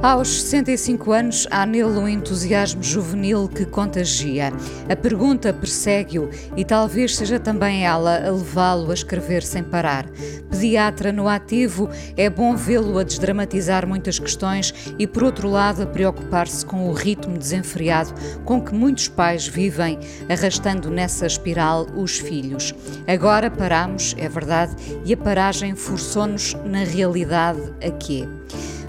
Aos 65 anos, há nele um entusiasmo juvenil que contagia. A pergunta persegue-o e talvez seja também ela a levá-lo a escrever sem parar. Pediatra no ativo, é bom vê-lo a desdramatizar muitas questões e, por outro lado, a preocupar-se com o ritmo desenfreado com que muitos pais vivem, arrastando nessa espiral os filhos. Agora paramos, é verdade, e a paragem forçou-nos na realidade a quê?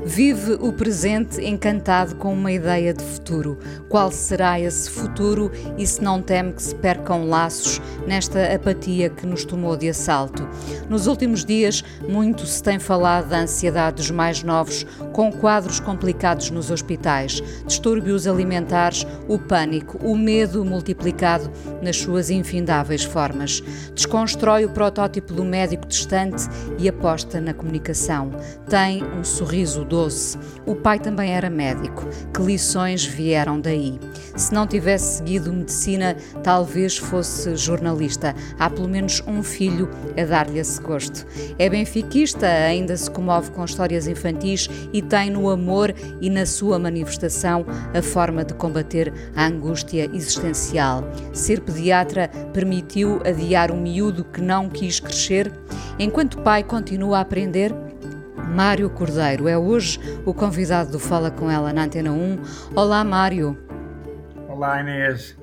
Vive o presente encantado com uma ideia de futuro. Qual será esse futuro e se não teme que se percam laços nesta apatia que nos tomou de assalto? Nos últimos dias, muito se tem falado da ansiedade dos mais novos, com quadros complicados nos hospitais, distúrbios alimentares, o pânico, o medo multiplicado nas suas infindáveis formas. Desconstrói o protótipo do médico distante e aposta na comunicação. Tem um sorriso O pai também era médico. Que lições vieram daí? Se não tivesse seguido medicina, talvez fosse jornalista. Há pelo menos um filho a dar-lhe esse gosto. É benfiquista, ainda se comove com histórias infantis e tem no amor e na sua manifestação a forma de combater a angústia existencial. Ser pediatra permitiu adiar o miúdo que não quis crescer? Enquanto pai continua a aprender, Mário Cordeiro é hoje o convidado do Fala Com Ela na Antena 1. Olá, Mário. Olá, Inês.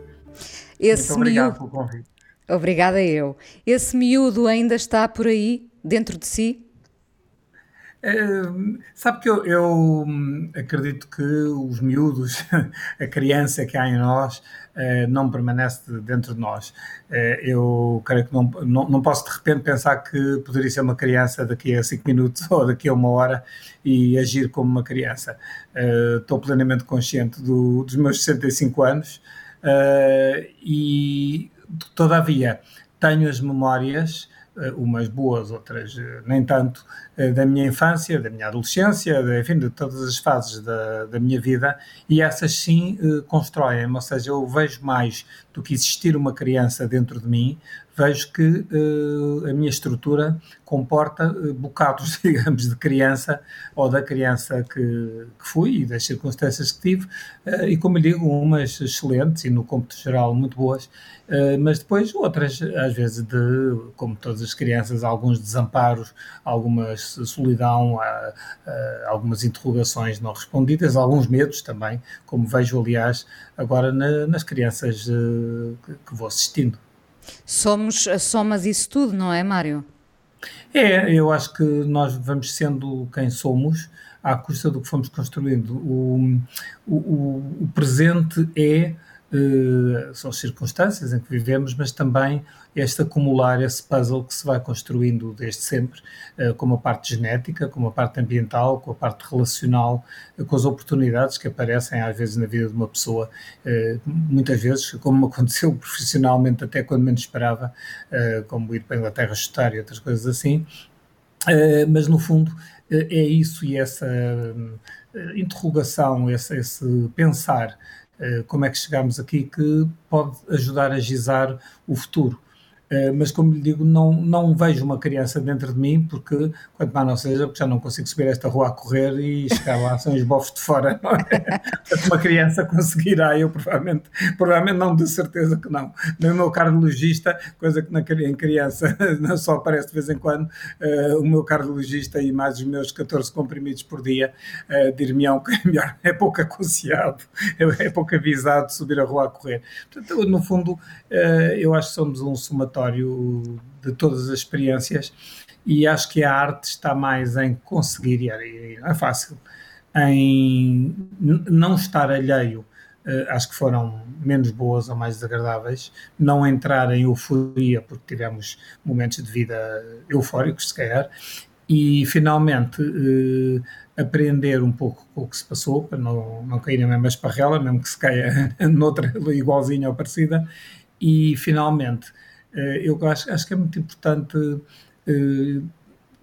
Esse Muito obrigado miúdo... pelo convite. Obrigada eu. Esse miúdo ainda está por aí, dentro de si? Sabe que eu, eu hum, acredito que os miúdos, a criança que há em nós, uh, não permanece dentro de nós. Uh, eu creio que não, não, não, posso de repente pensar que poderia ser uma criança daqui a 5 minutos ou daqui a uma hora e agir como uma criança. estou plenamente consciente do, dos meus 65 anos e, todavia, tenho as memórias umas boas, outras nem tanto, da minha infância, da minha adolescência, de, enfim, de todas as fases da, da minha vida, e essas sim constroem-me, ou seja, eu vejo mais do que existir uma criança dentro de mim, vejo que uh, a minha estrutura comporta uh, bocados, digamos, de criança ou da criança que, que fui e das circunstâncias que tive, uh, e como lhe digo, umas excelentes e no cômputo geral muito boas, mas depois outras, às vezes, de, como todas as crianças, alguns desamparos, algumas solidão, algumas interrogações não respondidas, alguns medos também, como vejo, aliás, agora na, nas crianças que, que vou assistindo. Somos a soma disso tudo, não é, Mário? É, eu acho que nós vamos sendo quem somos à custa do que fomos construindo. O, o, o presente é Uh, são as circunstâncias em que vivemos, mas também este acumular esse puzzle que se vai construindo desde sempre, uh, com a parte genética, com a parte ambiental, com a parte relacional, uh, com as oportunidades que aparecem às vezes na vida de uma pessoa, muitas vezes, como aconteceu profissionalmente até quando menos esperava, como ir para a Inglaterra estudar e outras coisas assim, mas no fundo é isso e essa interrogação, esse, esse pensar eh, como é que chegamos aqui, que pode ajudar a gizar o futuro. Uh, mas como lhe digo, não, não vejo uma criança dentro de mim, porque quanto mais não seja, porque já não consigo subir esta rua a correr e chegar lá são os bofos de fora, não é? Uma criança conseguirá, eu provavelmente, provavelmente não, de certeza que não. No meu cardiologista, coisa que na, em criança não só aparece de vez em quando, uh, o meu cardiologista e mais os meus 14 comprimidos por dia uh, dir-me-ão que é melhor, é pouco aconselhado, é pouco avisado subir a rua a correr. Portanto, no fundo, uh, eu acho que somos um somatório de todas as experiências e acho que a arte está mais em conseguir, e não é fácil, em não estar alheio acho que foram menos boas ou mais desagradáveis, não entrar em euforia, porque tivemos momentos de vida eufóricos, se calhar, e finalmente aprender um pouco com o que se passou, para não, não cair na mesma esparrela, mesmo que se caia noutra igualzinha ou parecida, e finalmente eu acho, acho que é muito importante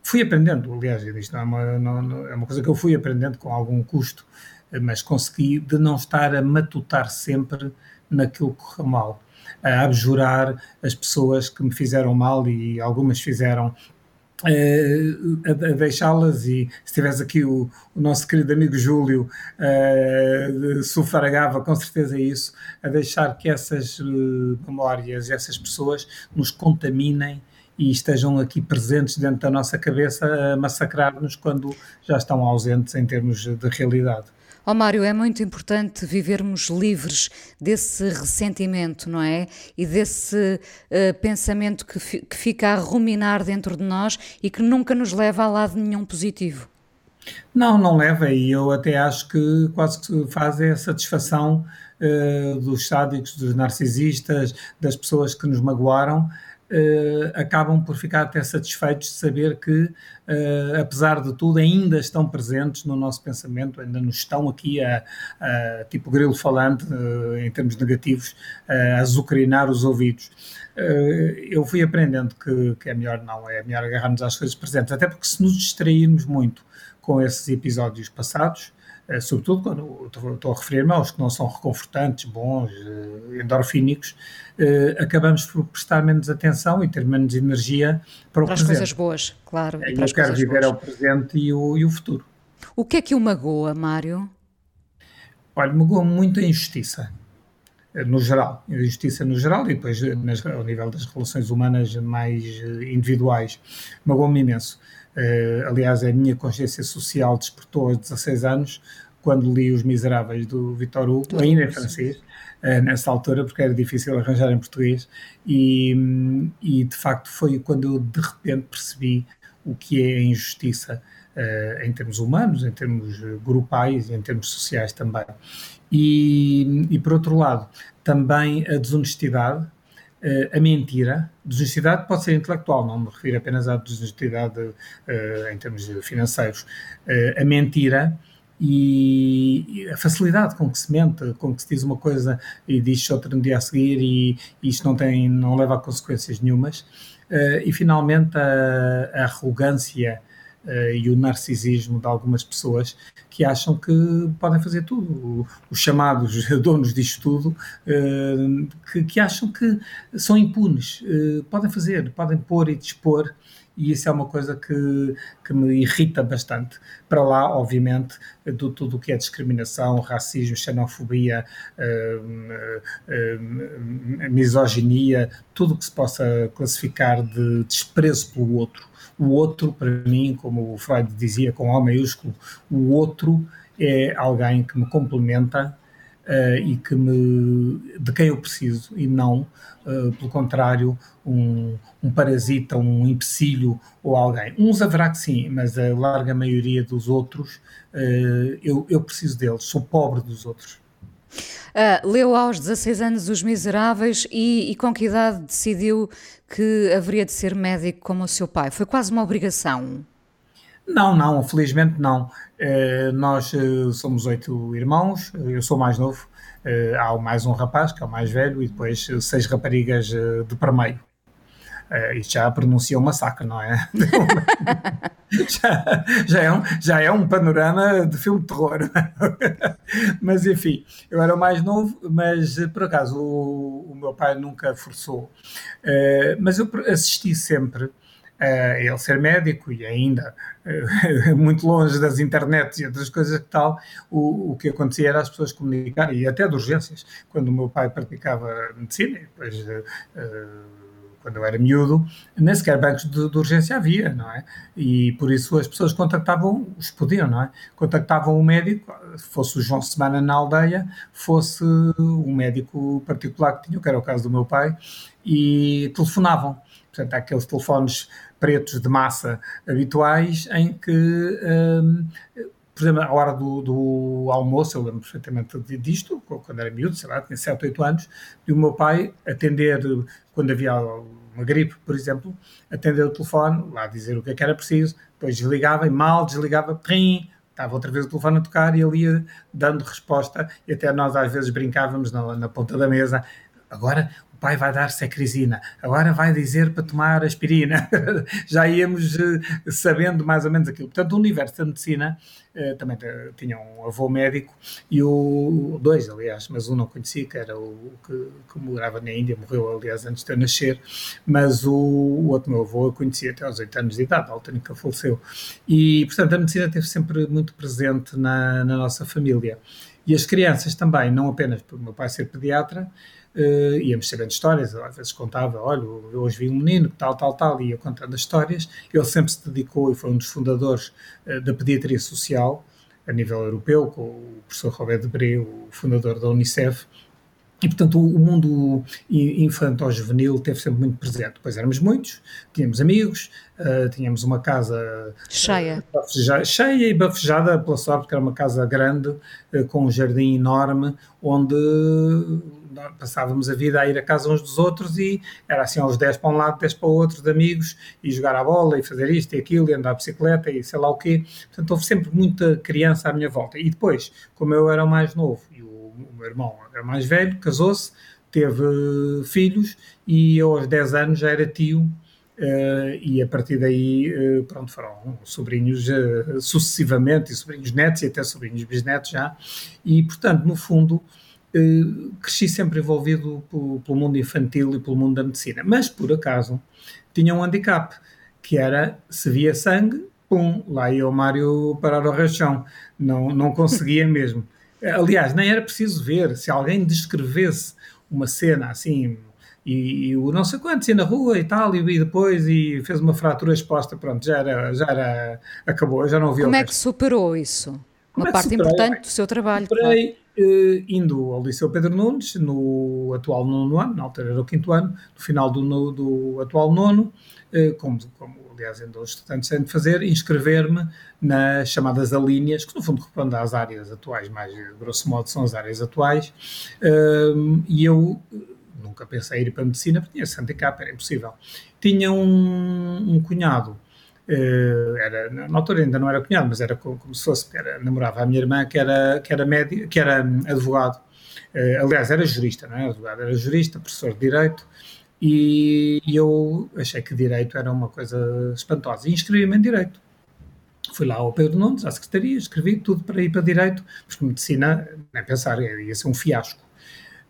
fui aprendendo, aliás, isto é uma, não, é uma coisa que eu fui aprendendo com algum custo, mas consegui de não estar a matutar sempre naquilo que correu mal, a abjurar as pessoas que me fizeram mal e algumas fizeram a, a deixá-las e se tivesse aqui o, o, nosso querido amigo Júlio uh, sufragava com certeza isso, a deixar que essas uh, memórias, essas pessoas nos contaminem e estejam aqui presentes dentro da nossa cabeça a massacrar-nos quando já estão ausentes em termos de realidade. Ó oh, Mário, é muito importante vivermos livres desse ressentimento, não é? E desse uh, pensamento que, fi que fica a ruminar dentro de nós e que nunca nos leva a lado nenhum positivo. Não, não leva, e eu até acho que quase que faz a satisfação uh, dos sádicos, dos narcisistas, das pessoas que nos magoaram, Uh, acabam por ficar até satisfeitos de saber que, uh, apesar de tudo, ainda estão presentes no nosso pensamento, ainda nos estão aqui a, a tipo grilo falante, uh, em termos negativos, a azucrinar os ouvidos. eu fui aprendendo que, que, é melhor não, é melhor agarrarmos às coisas presentes, até porque se nos distrairmos muito com esses episódios passados, sobretudo quando estou a referir-me aos que não são reconfortantes, bons, eh, endorfínicos, eh, acabamos por prestar menos atenção e ter menos energia para o para presente. as coisas boas, claro. Eu quero viver boas. ao presente e o, e o futuro. O que é que o magoa, Mário? Olha, magoa muito a injustiça, no geral, a injustiça no geral e depois nas, ao nível das relações humanas mais individuais. Magoa-me imenso. Uh, aliás, a minha consciência social despertou aos 16 anos, quando li Os Miseráveis do Victor Hugo, ainda em francês, uh, nessa altura, porque era difícil arranjar em português, e, e de facto foi quando eu de repente percebi o que é a injustiça uh, em termos humanos, em termos grupais e em termos sociais também. E, e por outro lado, também a desonestidade, a mentira, desonestidade pode ser intelectual, não me refiro apenas à desonestidade uh, em termos financeiros, uh, a mentira e a facilidade com que se mente, com que se diz uma coisa e diz outra no dia a seguir e, e isto não tem, não leva a consequências nenhumas, uh, e finalmente a, a arrogância e o narcisismo de algumas pessoas que acham que podem fazer tudo. Os chamados donos disto tudo, uh, que, que, acham que são impunes, uh, podem fazer, podem pôr e dispor. E isso é uma coisa que, que me irrita bastante. Para lá, obviamente, de tudo o que é discriminação, racismo, xenofobia, misoginia, tudo o que se possa classificar de desprezo pelo outro o outro, para mim, como o Freud dizia com O maiúsculo, o outro é alguém que me complementa uh, e que me, de quem eu preciso e não, uh, pelo contrário, um, um, parasita, um empecilho ou alguém. Uns haverá que sim, mas a larga maioria dos outros, uh, eu, eu preciso deles, sou pobre dos outros. Uh, leu aos 16 anos Os Miseráveis e, e, com que idade decidiu que haveria de ser médico como o seu pai? Foi quase uma obrigação? Não, não, felizmente não. Uh, nós uh, somos oito irmãos, eu sou mais novo, há mais um rapaz, que é o mais velho, e depois seis raparigas de permeio. Uh, isto já pronuncia um massacre, não é? já, já, é um, já é um panorama de filme de terror. mas enfim, eu era o mais novo, mas por acaso o, o meu pai nunca forçou. Uh, mas eu assisti sempre ele ser médico e ainda uh, muito longe das internets e outras coisas que tal, o, o que acontecia era as pessoas comunicarem, e até de urgências, quando o meu pai praticava medicina, e uh, quando eu era miúdo, nem sequer bancos de, de, urgência havia, não é? E por isso as pessoas contactavam, os podiam, não é? Contactavam o médico, fosse o João Semana na aldeia, fosse um médico particular que tinha, que era o caso do meu pai, e telefonavam. Portanto, aqueles telefones pretos de massa habituais em que hum, por exemplo, à hora do, do almoço, eu lembro perfeitamente disto, quando era miúdo, sei lá, tinha 7, 8 anos, e o meu pai atender, quando havia uma gripe, por exemplo, atender o telefone, lá dizer o que é que era preciso, depois desligava e mal desligava, prim, estava outra vez o telefone a tocar e ele ia dando resposta, e até nós às vezes brincávamos na, na ponta da mesa, agora pai vai dar secrisina, agora vai dizer para tomar aspirina. Já íamos uh, sabendo mais ou menos aquilo. Portanto, o universo da medicina uh, também tinha um avô médico e o dois, aliás, mas um não conhecia, que era o que, que morava na Índia, morreu, aliás, antes de eu nascer, mas o, o outro meu avô eu conhecia até aos 8 anos de idade, a altura em que faleceu. E, portanto, a medicina esteve sempre muito presente na, na nossa família. E as crianças também, não apenas por meu pai ser pediatra, uh, íamos sabendo histórias, às vezes contava, olha, eu hoje vi um menino, tal, tal, tal, e ia contando as histórias. Ele sempre se dedicou e foi um dos fundadores uh, da pediatria social a nível europeu, com o professor Roberto Debré, o fundador da Unicef, e, portanto, o, mundo infantil-juvenil teve sempre muito presente. Depois éramos muitos, tínhamos amigos, uh, tínhamos uma casa cheia. Uh, cheia e bafejada, pela sorte, porque era uma casa grande, uh, com um jardim enorme, onde passávamos a vida a ir a casa uns dos outros e era assim aos 10 para um lado, 10 para o outro, de amigos, e jogar a bola, e fazer isto e aquilo, e andar a bicicleta, e sei lá o quê. Portanto, houve sempre muita criança à minha volta. E depois, como eu era o mais novo e o, o meu irmão era mais velho, casou-se, teve filhos, e eu aos 10 anos já era tio Uh, e a partir daí, uh, pronto, foram sobrinhos uh, sucessivamente, e sobrinhos netos e até sobrinhos bisnetos já, e portanto, no fundo, cresci sempre envolvido pelo, mundo infantil e pelo mundo da medicina, mas por acaso tinha um handicap, que era se via sangue, pum, lá ia o Mário parar ao chão, não, não conseguia mesmo. Aliás, nem era preciso ver, se alguém descrevesse uma cena assim, e, e o não sei quantos ia na rua e tal, e, e, depois e fez uma fratura exposta, pronto, já era, já era, acabou, já não havia Como é que superou isso? Como uma é parte importante do seu trabalho. Superei, claro eh, indo ao Liceu Pedro Nunes, no atual nono ano, na altura era o quinto ano, no final do, no, do atual nono, eh, como, como aliás ainda os estudantes têm de fazer, inscrever-me nas chamadas alíneas, que no fundo respondem às áreas atuais, mais grosso modo são as áreas atuais, eh, e eu nunca pensei em ir para a medicina, porque tinha esse handicap, era impossível. Tinha um, um cunhado era, na altura ainda não era cunhado, mas era como, como se fosse, era, namorava a minha irmã que era, que era, médio, que era hum, advogado, aliás era jurista, não é advogado, era jurista, professor de Direito, e eu achei que Direito era uma coisa espantosa, e inscrevi-me em Direito. Fui lá ao Pedro Nunes, à Secretaria, escrevi tudo para ir para Direito, porque Medicina, nem pensar, ia ser um fiasco.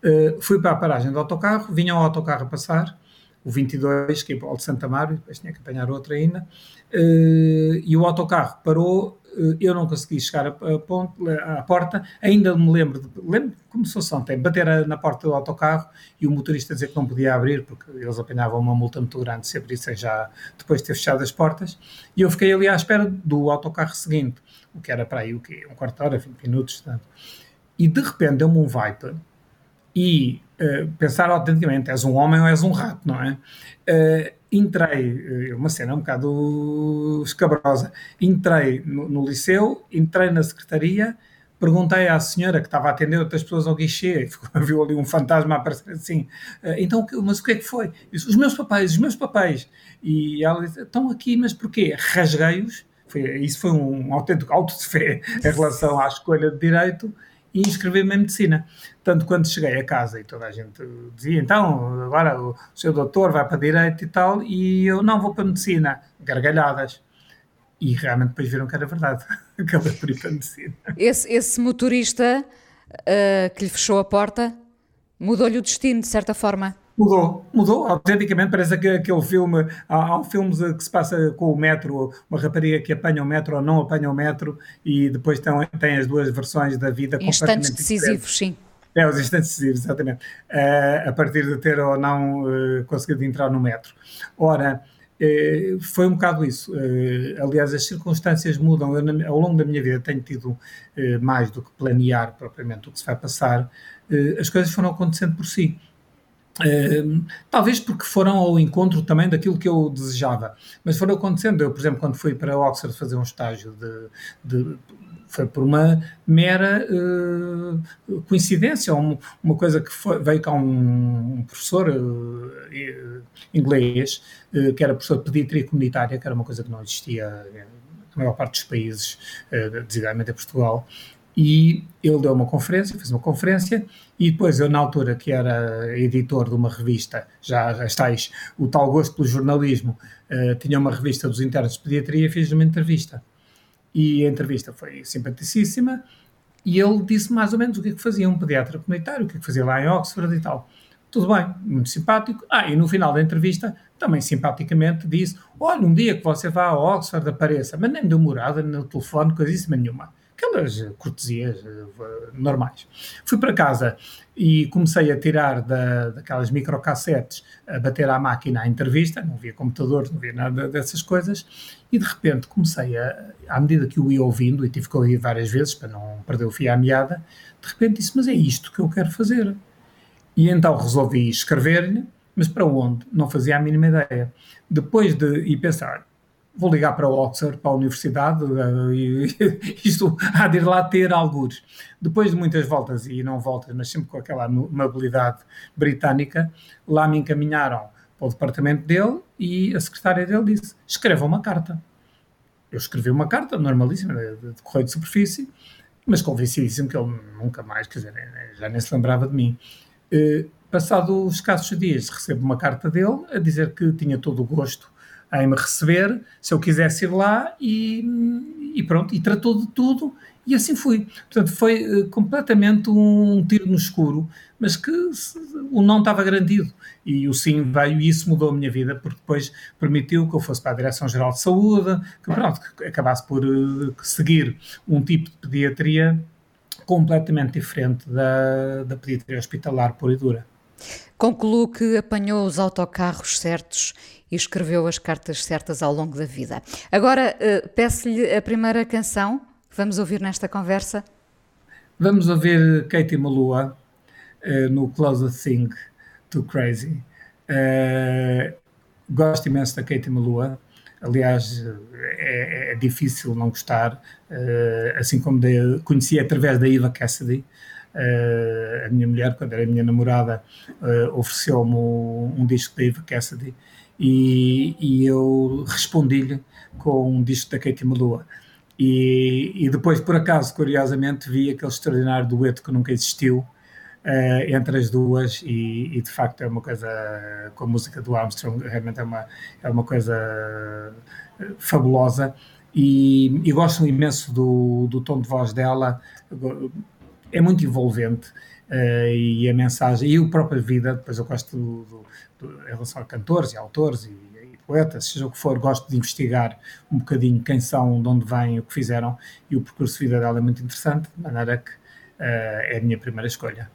Uh, fui para a paragem do autocarro, vinha o autocarro a passar, o 22, que é para o de Santa Mário, depois tinha que apanhar outro ainda, uh, e o autocarro parou, uh, eu não consegui chegar a, a ponto, à porta, ainda me lembro, de, lembro como se fosse ontem, bater na porta do autocarro e o motorista dizer que não podia abrir, porque eles apanhavam uma multa muito grande se abrissem já depois de ter fechado as portas, e eu fiquei ali à espera do autocarro seguinte, o que era para aí, o quê? Um quarto de hora, 20 minutos, tanto. E de repente deu-me um Viper, e uh, pensar autenticamente, és um homem ou és um rato, não é? Uh, entrei, uh, uma cena um bocado escabrosa, entrei no, no, liceu, entrei na secretaria, perguntei à senhora que estava a atender outras pessoas ao guichê, viu ali um fantasma aparecer assim, então, mas o que é que foi? Disse, os meus papéis, os meus papéis. E ela disse, estão aqui, mas porquê? Rasguei-os, isso foi um autêntico auto de fé em relação à escolha de direito, e inscrevi-me em medicina. Tanto quando cheguei a casa e toda a gente dizia, então, agora o seu doutor vai para direito e tal, e eu não vou para medicina, gargalhadas. E realmente depois viram que era verdade, acabei por ir para medicina. Esse, esse motorista uh, que lhe fechou a porta mudou-lhe o destino, de certa forma. Mudou, mudou, autenticamente, parece que aquele filme, há, há um filme que se passa com o metro, uma rapariga que apanha o metro ou não apanha o metro e depois tem, tem as duas versões da vida Instantes decisivos, sim. É, os instantes decisivos, exatamente, uh, a partir de ter ou não uh, conseguido entrar no metro. Ora, uh, foi um bocado isso. aliás, as circunstâncias mudam. Eu, ao longo da minha vida, tenho tido mais do que planear propriamente o que se vai passar. as coisas foram acontecendo por si. Uh, talvez porque foram ao encontro também daquilo que eu desejava, mas foram acontecendo. Eu, por exemplo, quando fui para Oxford fazer um estágio de, de foi por uma mera uh, coincidência, uma, uma coisa que foi, veio cá um, um professor uh, inglês, uh, que era professor de pediatria comunitária, que era uma coisa que não existia na maior parte dos países, designadamente em Portugal, e ele deu uma conferência, fez uma conferência, e depois eu, na altura que era editor de uma revista, já as tais, o tal gosto pelo jornalismo, tinha uma revista dos internos de pediatria, fiz uma entrevista e a entrevista foi simpaticíssima e ele disse mais ou menos o que é que fazia um pediatra comunitário, o que é que fazia lá em Oxford e tal. Tudo bem, muito simpático. Ah, e no final da entrevista, também simpaticamente disse: Olha, um dia que você vá a Oxford, apareça, mas nem deu morada no telefone, coisíssima nenhuma aquelas cortesias uh, normais. Fui para casa e comecei a tirar da, daquelas microcassetes, a bater à máquina à entrevista, não havia computador, não havia nada dessas coisas, e de repente comecei a, à medida que o ia ouvindo, e tive que ouvir várias vezes para não perder o fio à meada, de repente disse, mas é isto que eu quero fazer. E então resolvi escrever-lhe, mas para onde? Não fazia a mínima ideia. Depois de ir pensar, vou ligar para Oxford, para a universidade, uh, e isto há de ir lá ter algures. Depois de muitas voltas, e não voltas, mas sempre com aquela amabilidade britânica, lá me encaminharam para o departamento dele e a secretária dele disse, escreva uma carta. Eu escrevi uma carta, normalíssima, de, correio de superfície, mas convencidíssimo que ele nunca mais, quer dizer, já nem se lembrava de mim. Uh, passados escassos dias, recebo uma carta dele a dizer que tinha todo o gosto em me receber, se eu quisesse ir lá e, e pronto, e tratou de tudo e assim fui. Portanto, foi uh, completamente um tiro no escuro, mas que o não estava garantido. E o sim veio e isso mudou a minha vida, porque depois permitiu que eu fosse para a Direção-Geral de Saúde, que pronto, que acabasse por uh, seguir um tipo de pediatria completamente diferente da, da pediatria hospitalar pura e dura. Concluo que apanhou os autocarros certos e escreveu as cartas certas ao longo da vida. Agora uh, peço-lhe a primeira canção que vamos ouvir nesta conversa. Vamos ouvir Katie Malua uh, no Closer Thing to Crazy. Uh, gosto imenso da Katie Malua. Aliás, é, é difícil não gostar, assim como de, conheci através da Eva Cassidy. Uh, a minha mulher, quando era minha namorada, uh, ofereceu-me um, um, disco da Eva Cassidy e, e eu respondi-lhe com um disco da Katie Melua. E, e, depois, por acaso, curiosamente, vi aquele extraordinário dueto que nunca existiu uh, entre as duas, e, e, de facto é uma coisa, com a música do Armstrong, realmente é uma, é uma coisa eh, fabulosa. E, e gosto imenso do, do tom de voz dela, é muito envolvente. Uh, e a mensagem, e a própria vida, depois eu gosto do, do, em relação a cantores e autores e, e, poetas, seja o que for, gosto de investigar um bocadinho quem são, de onde vêm, o que fizeram, e o percurso de vida dela é muito interessante, de maneira que uh, é a minha primeira escolha.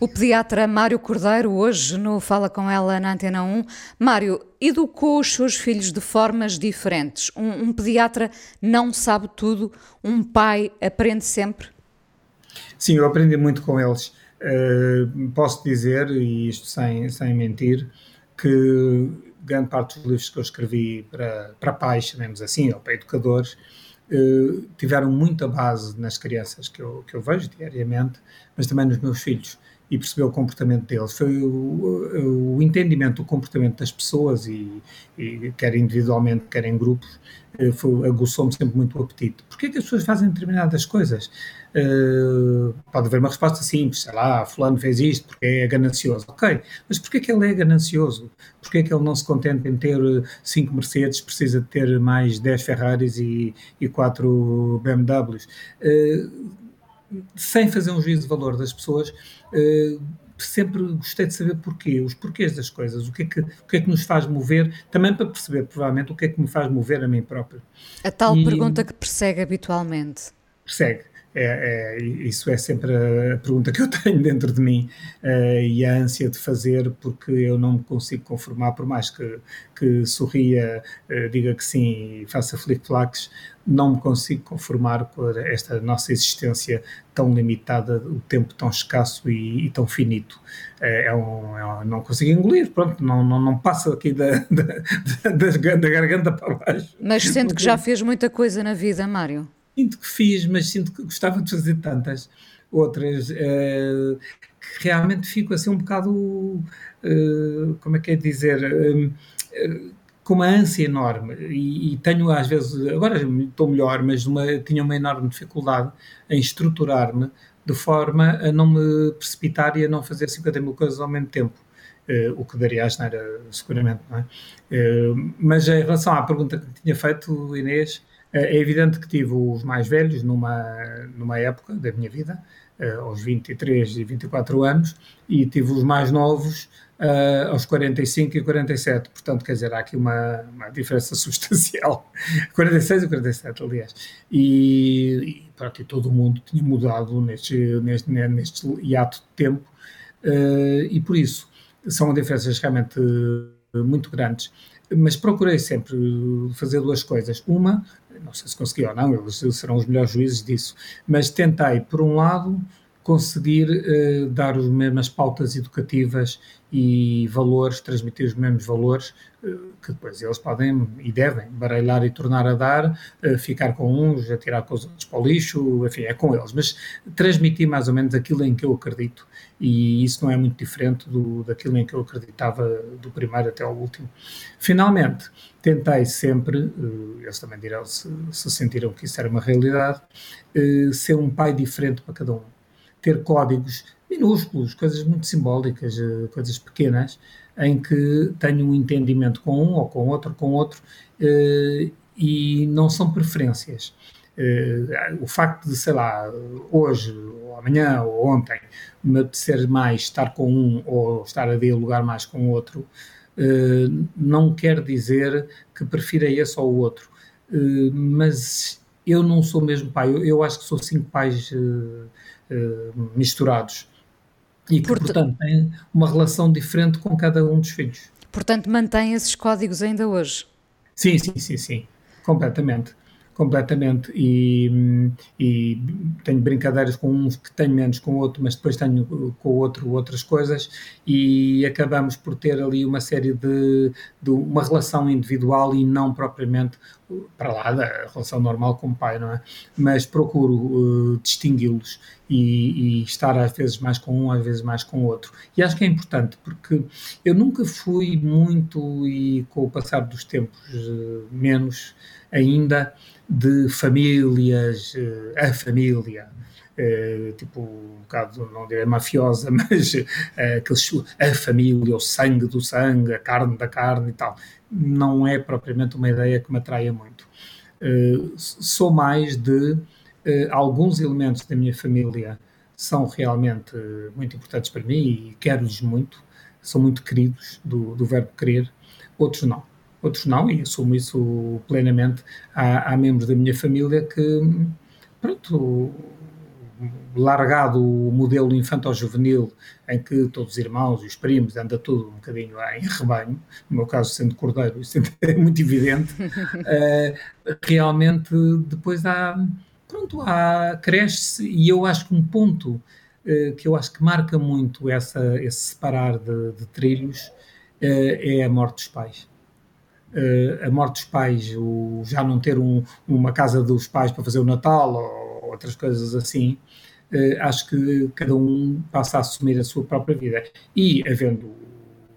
O pediatra Mário Cordeiro, hoje no Fala Com Ela na Antena 1. Mário, educou os seus filhos de formas diferentes. Um, um pediatra não sabe tudo, um pai aprende sempre? Sim, eu aprendi muito com eles. Uh, posso dizer, e isto sem, sem mentir, que grande parte dos livros que eu escrevi para, para pais, chamemos assim, ou para educadores, uh, tiveram muita base nas crianças que eu, que eu vejo diariamente, mas também nos meus filhos e perceber o comportamento deles. Foi o, o entendimento do comportamento das pessoas, e, e quer individualmente, quer em grupos, uh, aguçou-me sempre muito o apetite. Porquê é que as pessoas fazem determinadas coisas? Uh, pode haver uma resposta simples, sei lá, fulano fez isto porque é ganancioso. Ok, mas porquê que ele é ganancioso? Porquê que ele não se contenta em ter 5 Mercedes, precisa de ter mais 10 Ferraris e, e 4 BMWs? Uh, sem fazer um juízo de valor das pessoas, uh, sempre gostei de saber porquê, os porquês das coisas, o que, é que, o que é que nos faz mover, também para perceber, provavelmente, o que é que me faz mover a mim próprio. A tal e, pergunta que persegue habitualmente. Persegue. É, é, isso é sempre a pergunta que eu tenho dentro de mim uh, e a ânsia de fazer, porque eu não me consigo conformar, por mais que, que sorria, uh, diga que sim e faça flip-flacs, não me consigo conformar com esta nossa existência tão limitada, o tempo tão escasso e, e tão finito. É, é um, é um, não consigo engolir, pronto, não, não, não passa aqui da, da, da, da garganta para baixo. Mas sente que já fez muita coisa na vida, Mário? Sinto que fiz, mas sinto que gostava de fazer tantas outras uh, que realmente fico assim um bocado, uh, como é que é dizer, uh, com uma ânsia enorme e, e, tenho às vezes, agora estou melhor, mas uma, tinha uma enorme dificuldade em estruturar-me de forma a não me precipitar e a não fazer 50 mil coisas ao mesmo tempo. Uh, o que daria a geneira, seguramente, não é? Uh, mas em relação à pergunta que tinha feito, Inês, é evidente que tive os mais velhos numa, numa época da minha vida, uh, aos 23 e 24 anos, e tive os mais novos uh, aos 45 e 47. Portanto, quer dizer, há aqui uma, uma diferença substancial. 46 e 47, aliás. E, e, pronto, e todo o mundo tinha mudado neste, neste, neste hiato de tempo, uh, e por isso são diferenças realmente muito grandes mas procurei sempre fazer duas coisas. Uma, não sei se consegui ou não, eles serão os melhores juízes disso, mas tentei, por um lado, conseguir uh, dar as mesmas pautas educativas e valores, transmitir os mesmos valores, uh, que depois eles podem e devem baralhar e tornar a dar, uh, ficar com uns, atirar com os outros para o lixo, enfim, é com eles, mas transmitir mais ou menos aquilo em que eu acredito. E isso não é muito diferente do, daquilo em que eu acreditava do primeiro até ao último. Finalmente, tentei sempre, eles também dirão se, se sentiram que isso era uma realidade, ser um pai diferente para cada um ter códigos minúsculos, coisas muito simbólicas, eh, coisas pequenas, em que tenho um entendimento com um ou com outro, com outro, eh, e não são preferências. Eh, o facto de, sei lá, hoje, ou amanhã, ou ontem, me apetecer mais estar com um ou estar a dialogar mais com outro, não quer dizer que prefira esse ou o outro. Mas eu não sou mesmo pai, eu, acho que sou cinco pais eh, misturados. E que, portanto, têm uma relação diferente com cada um dos filhos. Portanto, mantém esses códigos ainda hoje? Sim, sim, sim, sim, completamente. Completamente. E, e, tenho brincadeiras com uns que tenho menos com o outro, mas depois tenho com o outro outras coisas. E acabamos por ter ali uma série de, de uma relação individual e não propriamente para lá da relação normal com o pai, não é? Mas procuro uh, distingui-los e, e, estar às vezes mais com um, às vezes mais com o outro. E acho que é importante porque eu nunca fui muito e com o passar dos tempos uh, menos ainda de famílias, uh, a família, uh, tipo um bocado, não direi mafiosa, mas aqueles, a família, o sangue do sangue, a carne da carne e tal, não é propriamente uma ideia que me atraia muito. sou mais de alguns elementos da minha família são realmente muito importantes para mim e quero-lhes muito, são muito queridos do, do verbo querer, outros não outros não, e assumo isso plenamente. Há, há membros da minha família que, pronto, largado o modelo infantil-juvenil em que todos os irmãos e os primos anda tudo um bocadinho em rebanho, no meu caso sendo cordeiro, isso é muito evidente, uh, realmente depois há, pronto, há, cresce-se e eu acho que um ponto uh, que eu acho que marca muito essa, esse separar de, de trilhos uh, é a morte dos pais. A morte dos pais, o já não ter um, uma casa dos pais para fazer o Natal ou outras coisas assim, acho que cada um passa a assumir a sua própria vida. E, havendo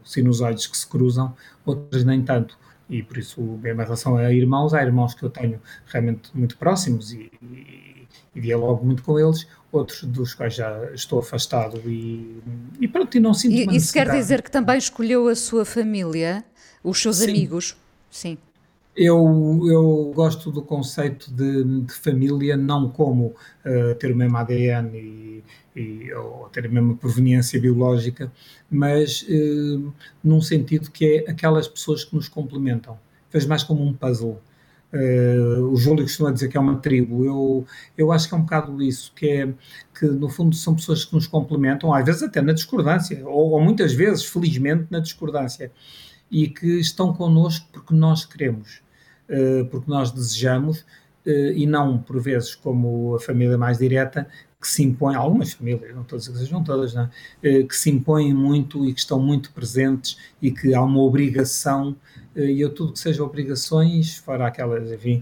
sinusoides que se cruzam, outras nem tanto. E por isso, mesmo em relação a irmãos, há irmãos que eu tenho realmente muito próximos e, e, e dialogo muito com eles, outros dos quais já estou afastado e, e pronto, e não sinto E isso quer dizer que também escolheu a sua família, os seus Sim. amigos? Sim. Eu, eu gosto do conceito de, de família não como uh, ter o mesmo ADN e, e, ou ter a mesma proveniência biológica, mas uh, num sentido que é aquelas pessoas que nos complementam. Vejo mais como um puzzle. Uh, o Júlio costuma dizer que é uma tribo. Eu, eu acho que é um bocado isso, que é que no fundo são pessoas que nos complementam, às vezes até na discordância, ou, ou muitas vezes, felizmente, na discordância, e que estão connosco porque nós queremos, porque nós desejamos, uh, e não por vezes como a família mais direta, que se impõe, algumas famílias, não que sejam todas, não é? que se impõem muito e que estão muito presentes e que há uma obrigação e eu tudo que seja obrigações, fora aquelas, enfim,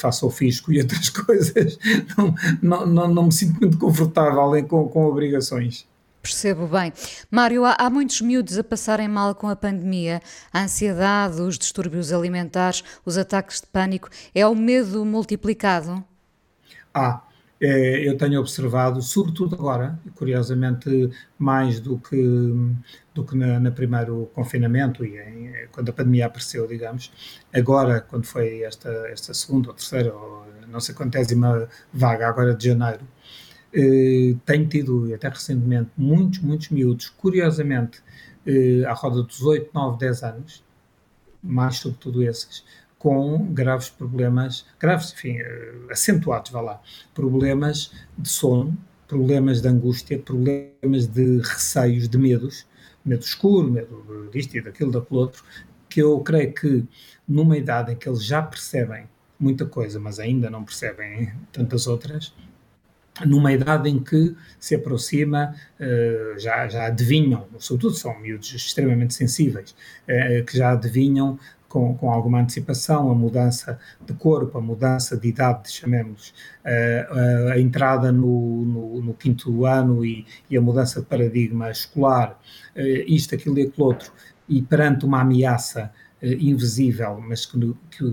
faça o fisco e outras coisas, não, não, não, não me sinto muito confortável com, com obrigações. Percebo bem. Mário, há, há, muitos miúdos a passarem mal com a pandemia, a ansiedade, os distúrbios alimentares, os ataques de pânico. É o medo multiplicado? Ah, é, eu tenho observado, sobretudo agora, curiosamente mais do que, do que na, na primeiro confinamento e em, quando a pandemia apareceu, digamos, agora, quando foi esta, esta segunda ou terceira, ou não sei quantésima vaga, agora de janeiro, eh, tenho tido, até recentemente, muitos, muitos miúdos, curiosamente, eh, à roda dos 8, 9, 10 anos, mais sobretudo esses, com graves problemas, graves, enfim, acentuados, vá lá, problemas de sono, problemas de angústia, problemas de receios, de medos, medo escuro, medo disto e daquilo, daquele outro, que eu creio que numa idade em que eles já percebem muita coisa, mas ainda não percebem tantas outras, numa idade em que se aproxima, uh, já, já adivinham, sobretudo são miúdos extremamente sensíveis, uh, que já adivinham com, com, alguma antecipação a mudança de corpo, a mudança de idade, chamemos, uh, a entrada no, no, no quinto ano e, e, a mudança de paradigma escolar, isto, aquilo e aquilo outro, e perante uma ameaça invisível, mas que, que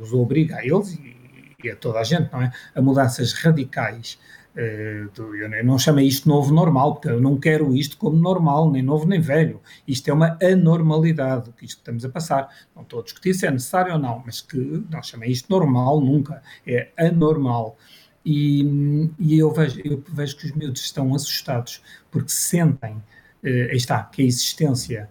os obriga a eles e, e a toda a gente, não é? A mudanças radicais eu não chamei isto novo normal, porque eu não quero isto como normal, nem novo nem velho. Isto é uma anormalidade, que isto que estamos a passar. Não estou a discutir se é necessário ou não, mas que não chamei isto normal nunca. É anormal. E, e eu, vejo, eu vejo que os miúdos estão assustados porque sentem, aí está, que a existência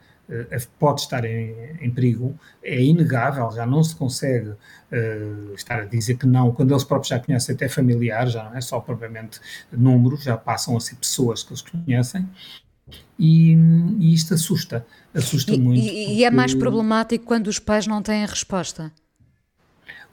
pode estar em, em, perigo, é inegável, já não se consegue uh, estar a dizer que não, quando eles próprios já conhecem até familiares, já não é só propriamente números, já passam a ser pessoas que eles conhecem, e, e isto assusta, assusta e, muito. E, e é mais problemático quando os pais não têm a resposta?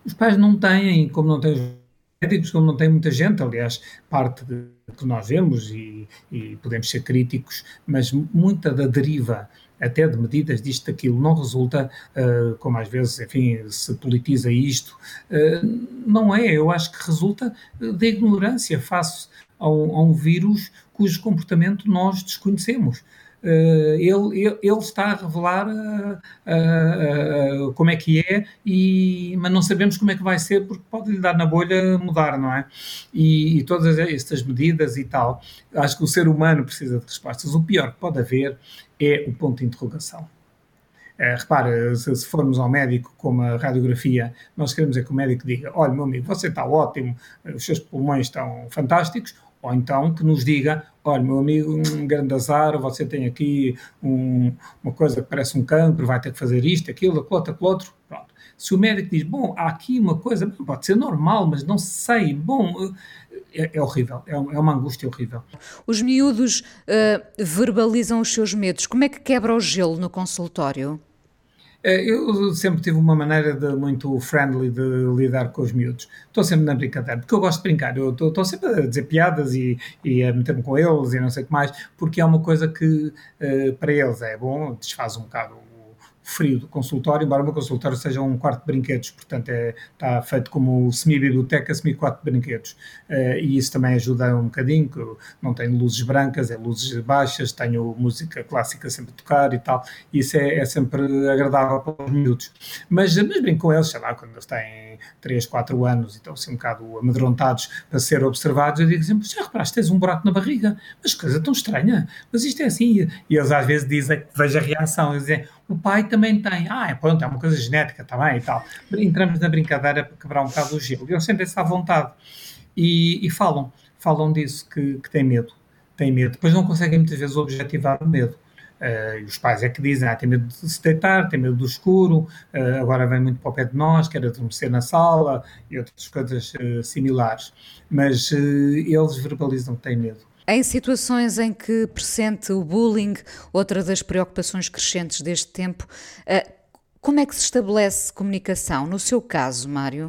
Os pais não têm, como não têm médicos, como não tem muita gente, aliás, parte de, que nós vemos e, e podemos ser críticos, mas muita da deriva até de medidas disto, daquilo, não resulta, uh, como às vezes, enfim, se politiza isto, uh, não é, eu acho que resulta da ignorância face a um, a um vírus cujo comportamento nós desconhecemos. Uh, ele, ele, está a revelar uh, uh, como é que é, e, mas não sabemos como é que vai ser, porque pode lhe dar na bolha mudar, não é? E, e, todas estas medidas e tal, acho que o ser humano precisa de respostas. O pior que pode haver é o ponto de interrogação. Uh, repara, se, se, formos ao médico com uma radiografia, nós queremos é que o médico diga: olha, meu amigo, você está ótimo, os seus pulmões estão fantásticos, ou então que nos diga: olha, meu amigo, um grande azar, você tem aqui um, uma coisa que parece um cancro, vai ter que fazer isto, aquilo, aquilo outro, aquilo outro. Pronto. Se o médico diz: bom, há aqui uma coisa, pode ser normal, mas não sei, bom. É, é horrível, é, é, uma angústia horrível. Os miúdos uh, verbalizam os seus medos. Como é que quebra o gelo no consultório? Eu sempre tive uma maneira de, muito friendly de lidar com os miúdos. Estou sempre na brincadeira, porque eu gosto de brincar. Eu estou, estou sempre a dizer piadas e, e a meter-me com eles e não sei o que mais, porque é uma coisa que uh, para eles é bom, desfaz um bocado frio do consultório, embora o meu consultório seja um quarto de brinquedos, portanto é, está feito como semi-biblioteca, semi-quarto de brinquedos. Uh, e isso também ajuda um bocadinho, que não tenho luzes brancas, é luzes baixas, tenho música clássica sempre a tocar e tal, e isso é, é sempre agradável para os miúdos. Mas, mas brinco com eles, sei lá, quando eles têm 3, 4 anos e estão assim um bocado amedrontados para ser observados, eu digo sempre, já reparaste, tens um buraco na barriga, mas coisa tão estranha, mas isto é assim, e eles às vezes dizem, veja a reação, eles dizem, o pai também tem. Ah, é, pronto, é uma coisa genética também e tal. Entramos na brincadeira para quebrar um bocado o gelo. Eles sentem-se à vontade e, e, falam, falam disso, que, que têm medo. Têm medo. Depois não conseguem muitas vezes objetivar o medo. Uh, os pais é que dizem, ah, tem medo de se deitar, tem medo do escuro, uh, agora vem muito para o pé de nós, quer adormecer na sala e outras coisas uh, similares. Mas eles verbalizam que têm medo. Em situações em que pressente o bullying, outra das preocupações crescentes deste tempo, como é que se estabelece comunicação? No seu caso, Mário?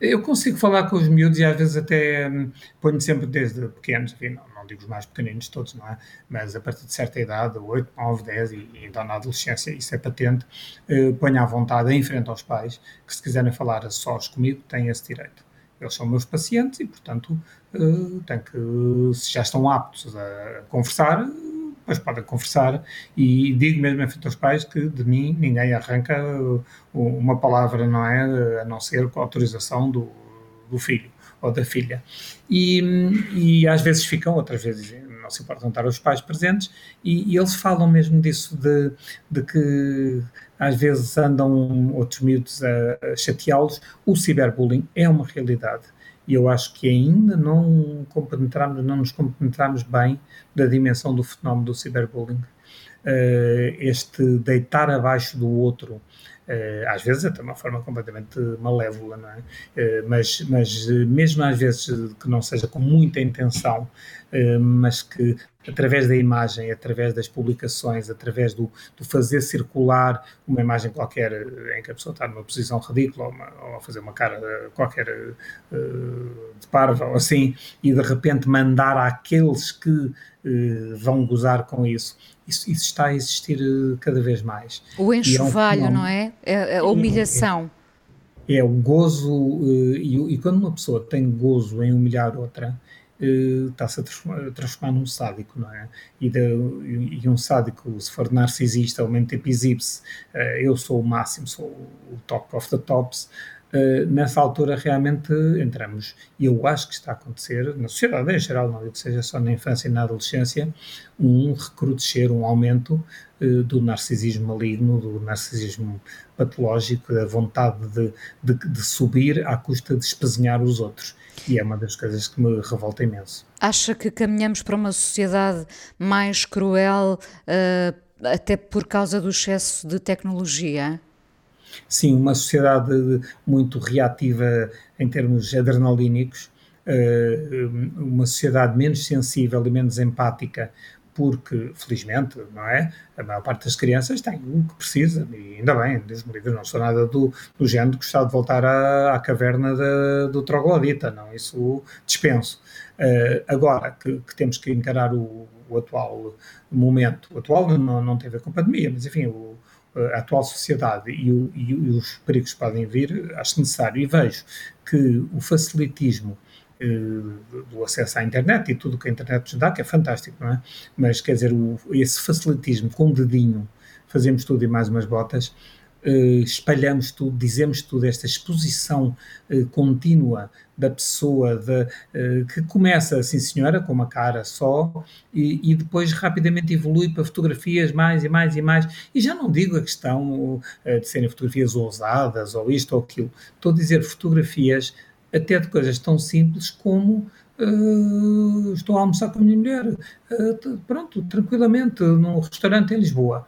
Eu consigo falar com os miúdos e às vezes até hum, ponho sempre desde pequenos, enfim, não, não, digo os mais pequeninos todos, não é? Mas a partir de certa idade, 8, 9, 10 e, e então na adolescência, isso é patente, eh, ponho à vontade em frente aos pais que se quiserem falar sós comigo, têm esse direito. Eles são meus pacientes e, portanto, uh, que, se já estão aptos a conversar, pois podem conversar e digo mesmo em frente aos pais que de mim ninguém arranca uma palavra, não é? A não ser com a autorização do, do filho ou da filha. E, e às vezes ficam, outras vezes não se importam estar os pais presentes e, e eles falam mesmo disso, de, de que às vezes andam outros miúdos a, a chateá-los. O ciberbullying é uma realidade e eu acho que ainda não compenetramos, não nos compenetramos bem da dimensão do fenómeno do ciberbullying. Uh, este deitar abaixo do outro, uh, às vezes até uma forma completamente malévola, não é? Uh, mas, mas mesmo às vezes que não seja com muita intenção, mas que através da imagem, através das publicações, através do, do, fazer circular uma imagem qualquer eh, em que a pessoa está numa posição ridícula ou, uma, ou a fazer uma cara eh, qualquer uh, de parva ou assim, e de repente mandar àqueles que uh, vão gozar com isso. Isso, isso, está a existir cada vez mais. O enxovalho, é um não é? é? A humilhação. É, é o gozo, uh, e, e quando uma pessoa tem gozo em humilhar outra, está-se a transformar, transformar, num sádico, não é? E, de, e, um sádico, se for narcisista, ao mesmo tempo exibe-se, uh, eu sou o máximo, sou o top of the tops, uh, nessa altura realmente entramos, e eu acho que está a acontecer, na sociedade em geral, não digo que seja só na infância e na adolescência, um recrudescer, um aumento do narcisismo maligno, do narcisismo patológico, da vontade de, de, de subir à custa de espezinhar os outros e é uma das coisas que me revolta imenso. Acha que caminhamos para uma sociedade mais cruel, uh, até por causa do excesso de tecnologia? Sim, uma sociedade muito reativa em termos adrenalínicos, uh, uma sociedade menos sensível e menos empática porque, felizmente, não é? A maior parte das crianças tem o que precisa, e ainda bem, Deus me livre, não sou nada do, do género de gostar de voltar à, à caverna de, do troglodita, não, isso dispenso. Uh, agora que, que, temos que encarar o, o, atual momento, o atual não, não tem a ver com a pandemia, mas enfim, o, a atual sociedade e, o, e, os perigos que podem vir, acho necessário e vejo que o facilitismo do acesso à internet e tudo o que a internet nos dá, que é fantástico, não é? Mas quer dizer, o, esse facilitismo com o dedinho, fazemos tudo e mais umas botas, Uh, espalhamos tudo, dizemos tudo, esta exposição uh, contínua da pessoa de, uh, que começa, sim senhora, com uma cara só e, e, depois rapidamente evolui para fotografias mais e mais e mais. E já não digo a questão de serem fotografias ousadas ou isto ou aquilo, estou a dizer fotografias até de coisas tão simples como uh, estou a almoçar com a minha mulher, uh, pronto, tranquilamente, num restaurante em Lisboa.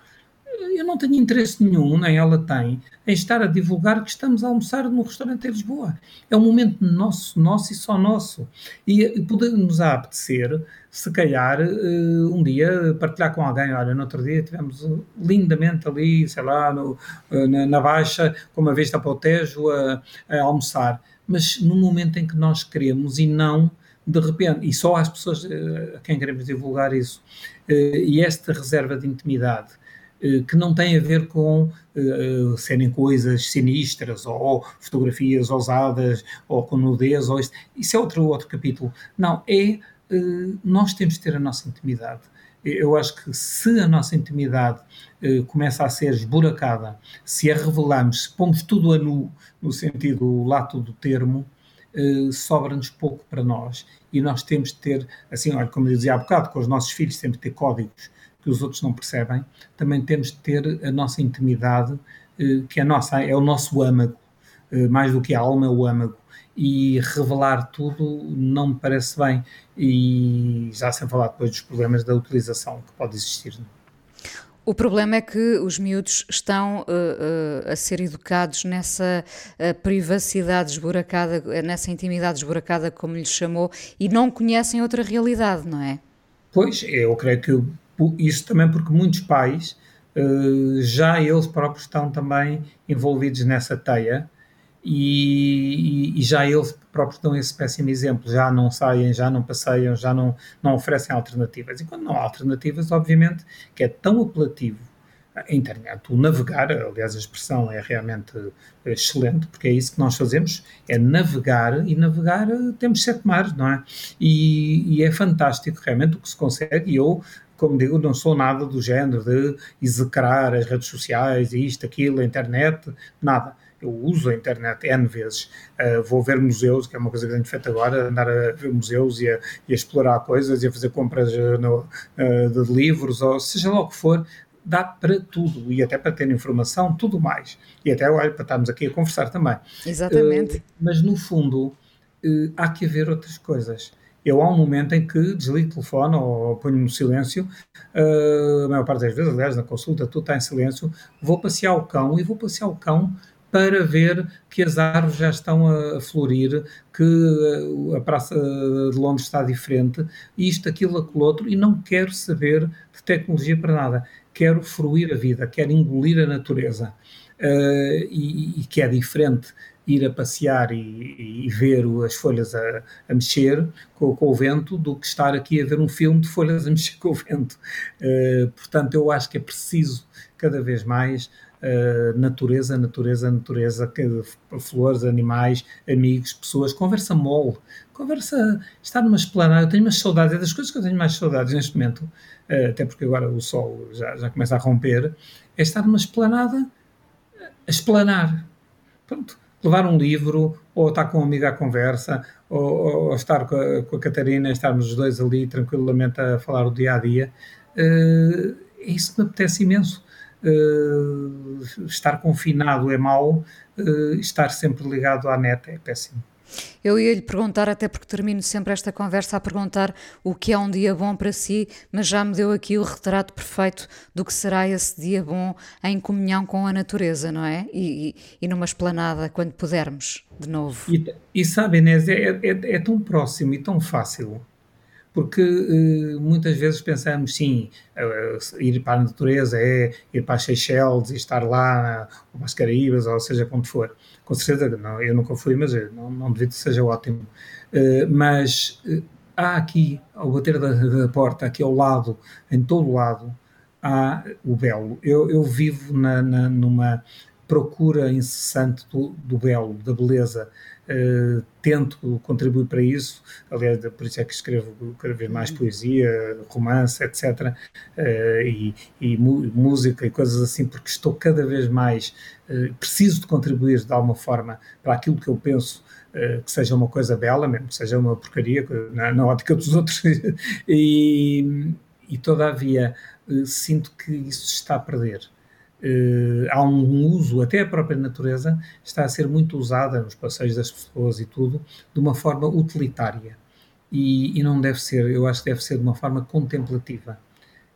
Eu não tenho interesse nenhum, nem ela tem, em estar a divulgar que estamos a almoçar num restaurante em Lisboa. É um momento nosso, nosso e só nosso. E podemos apetecer, se calhar, um dia partilhar com alguém. Olha, no outro dia tivemos lindamente ali, sei lá, no, na, na Baixa, com uma vista para o Tejo, a, a almoçar mas no momento em que nós queremos e não de repente, e só às pessoas eh, a quem queremos divulgar isso, eh, e esta reserva de intimidade que não tem a ver com serem coisas sinistras ou fotografias ousadas ou com nudez, ou isso, isso é outro, outro capítulo. Não, é nós temos de ter a nossa intimidade. Eu acho que se a nossa intimidade uh, começa a ser esburacada, se a revelamos, se pomos tudo a nu, no sentido lato do termo, sobra-nos pouco para nós e nós temos de ter, assim, olha, como eu dizia há bocado, com os nossos filhos temos de ter códigos que os outros não percebem, também temos de ter a nossa intimidade, eh, que é, nossa, é o nosso âmago, eh, mais do que a alma, é o âmago. E revelar tudo não me parece bem, e já sem falar depois dos problemas da utilização que pode existir. O problema é que os miúdos estão uh, uh, a ser educados nessa uh, privacidade esburacada, nessa intimidade esburacada, como lhe chamou, e não conhecem outra realidade, não é? Pois, eu creio que isso também porque muitos pais, já eles próprios estão também envolvidos nessa teia e, e, já eles próprios dão esse péssimo exemplo, já não saem, já não passeiam, já não, não oferecem alternativas. E quando não há alternativas, obviamente, que é tão apelativo a internet, o navegar, aliás a expressão é realmente excelente, porque é isso que nós fazemos, é navegar, e navegar temos sete mares, não é? E, e é fantástico realmente o que se consegue, e eu como digo, não sou nada do género de execrar as redes sociais, isto, aquilo, a internet, nada. Eu uso a internet N vezes. Uh, vou ver museus, que é uma coisa que tenho feito agora, andar a ver museus e a, e a explorar coisas e a fazer compras uh, no, uh, de livros, ou seja lá o que for, dá para tudo e até para ter informação, tudo mais. E até olha, para estarmos aqui a conversar também. Exatamente. mas no fundo, há que haver outras coisas eu há um momento em que desligo o telefone ou ponho no silêncio, uh, a maior parte das vezes, aliás, na consulta, tudo está em silêncio, vou passear o cão e vou passear o cão para ver que as árvores já estão a, florir, que a Praça de Londres está diferente, isto, aquilo, aquilo outro, e não quero saber de tecnologia para nada. Quero fruir a vida, quero engolir a natureza. Uh, e, e que é diferente ir a passear e, e ver as folhas a, a mexer com, com, o vento do que estar aqui a ver um filme de folhas a mexer com o vento. Uh, portanto, eu acho que é preciso cada vez mais uh, natureza, natureza, natureza, flores, animais, amigos, pessoas, conversa mole, conversa, estar numa esplanada, eu tenho umas saudades, é das coisas que eu tenho mais saudades neste momento, uh, até porque agora o sol já, já começa a romper, é estar numa esplanada a esplanar. Pronto, levar um livro, ou estar com um amigo à conversa, ou, ou estar com a, com a, Catarina, estarmos os dois ali tranquilamente a falar o dia a dia. É isso que me apetece imenso. Uh, estar confinado é mau, uh, estar sempre ligado à net é péssimo. Eu ia lhe perguntar, até porque termino sempre esta conversa a perguntar o que é um dia bom para si, mas já me deu aqui o retrato perfeito do que será esse dia bom em comunhão com a natureza, não é? E, e, e numa esplanada, quando pudermos, de novo. E, e sabe, Inês, é, é, é tão próximo e tão fácil porque uh, muitas vezes pensamos, sim, uh, ir para a natureza é ir para as Seychelles e estar lá, ou para as Caraíbas, ou seja, onde for. Com certeza, não, eu nunca fui, mas não, não devido que seja ótimo. Mas há aqui, ao bater da, da, porta, aqui ao lado, em todo lado, há o belo. Eu, eu vivo na, na, numa procura incessante do, do belo, da beleza, Uh, tento contribuir para isso, aliás, por isso é que escrevo cada vez mais poesia, romance, etc. Uh, eh, e, e música e coisas assim, porque estou cada vez mais, uh, preciso de contribuir de alguma forma para aquilo que eu penso que seja uma coisa bela, mesmo que seja uma porcaria na, na ótica dos outros, e, e todavia sinto que isso está a perder uh, há um uso, até a própria natureza está a ser muito usada nos passeios das pessoas e tudo, de uma forma utilitária. E, e, não deve ser, eu acho que deve ser de uma forma contemplativa.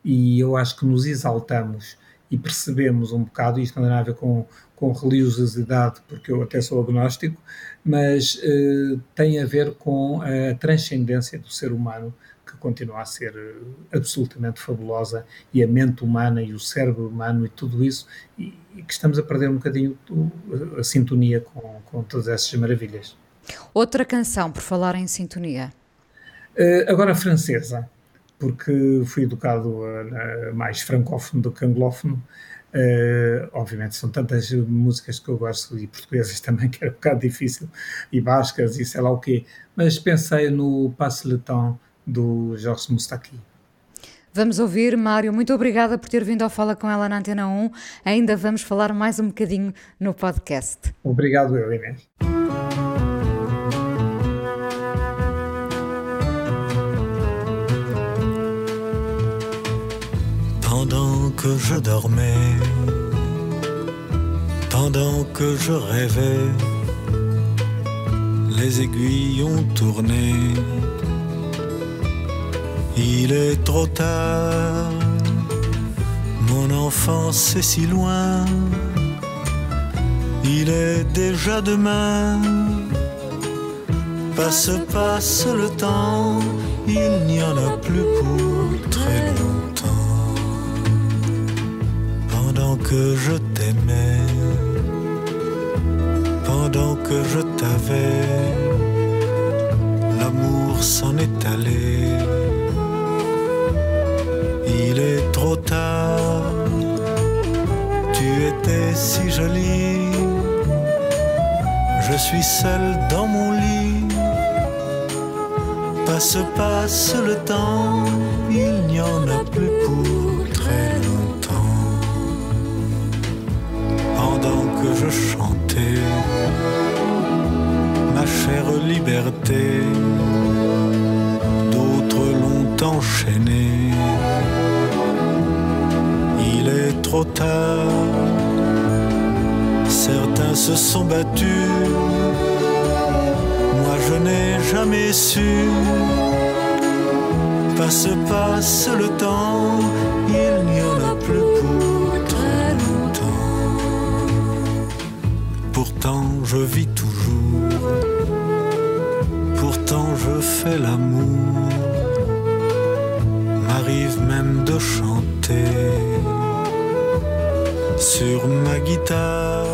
E eu acho que nos exaltamos e percebemos um bocado, isto não tem nada a ver com, com religiosidade, porque eu até sou agnóstico, mas uh, tem a ver com a transcendência do ser humano que continua a ser eh, absolutamente fabulosa e a mente humana e o cérebro humano e tudo isso, e, e que estamos a perder um bocadinho a, a sintonia com, com todas essas maravilhas. Outra canção, por falar em sintonia. Uh, agora, francesa. porque fui educado uh, mais francófono do que anglófono. Uh, obviamente são tantas músicas que eu gosto e portuguesas também que era um bocado difícil e bascas e sei lá o quê mas pensei no Passe le Temps do Jorge Moustaki Vamos ouvir, Mário. Muito obrigada por ter vindo ao Fala com ela na Antena 1. Ainda vamos falar mais um bocadinho no podcast. Obrigado, eu, Inês. Pendant que je dormais, pendant que je rêvais, les aiguilles ont tourné il est trop tard, mon enfance est si loin. Il est déjà demain. Passe, passe le temps, il n'y en a plus pour très longtemps. Pendant que je t'aimais, pendant que je t'avais, l'amour s'en est allé trop. Tu étais si jolie. Je suis seul dans mon lit. Passe, passe le temps. Il n'y en a plus pour très longtemps. Pendant que je chantais ma chère liberté, Certains se sont battus, moi je n'ai jamais su. Passe, passe le temps, il n'y en a plus pour très longtemps. Pourtant je vis toujours, pourtant je fais l'amour, m'arrive même de chanter sur ma guitare.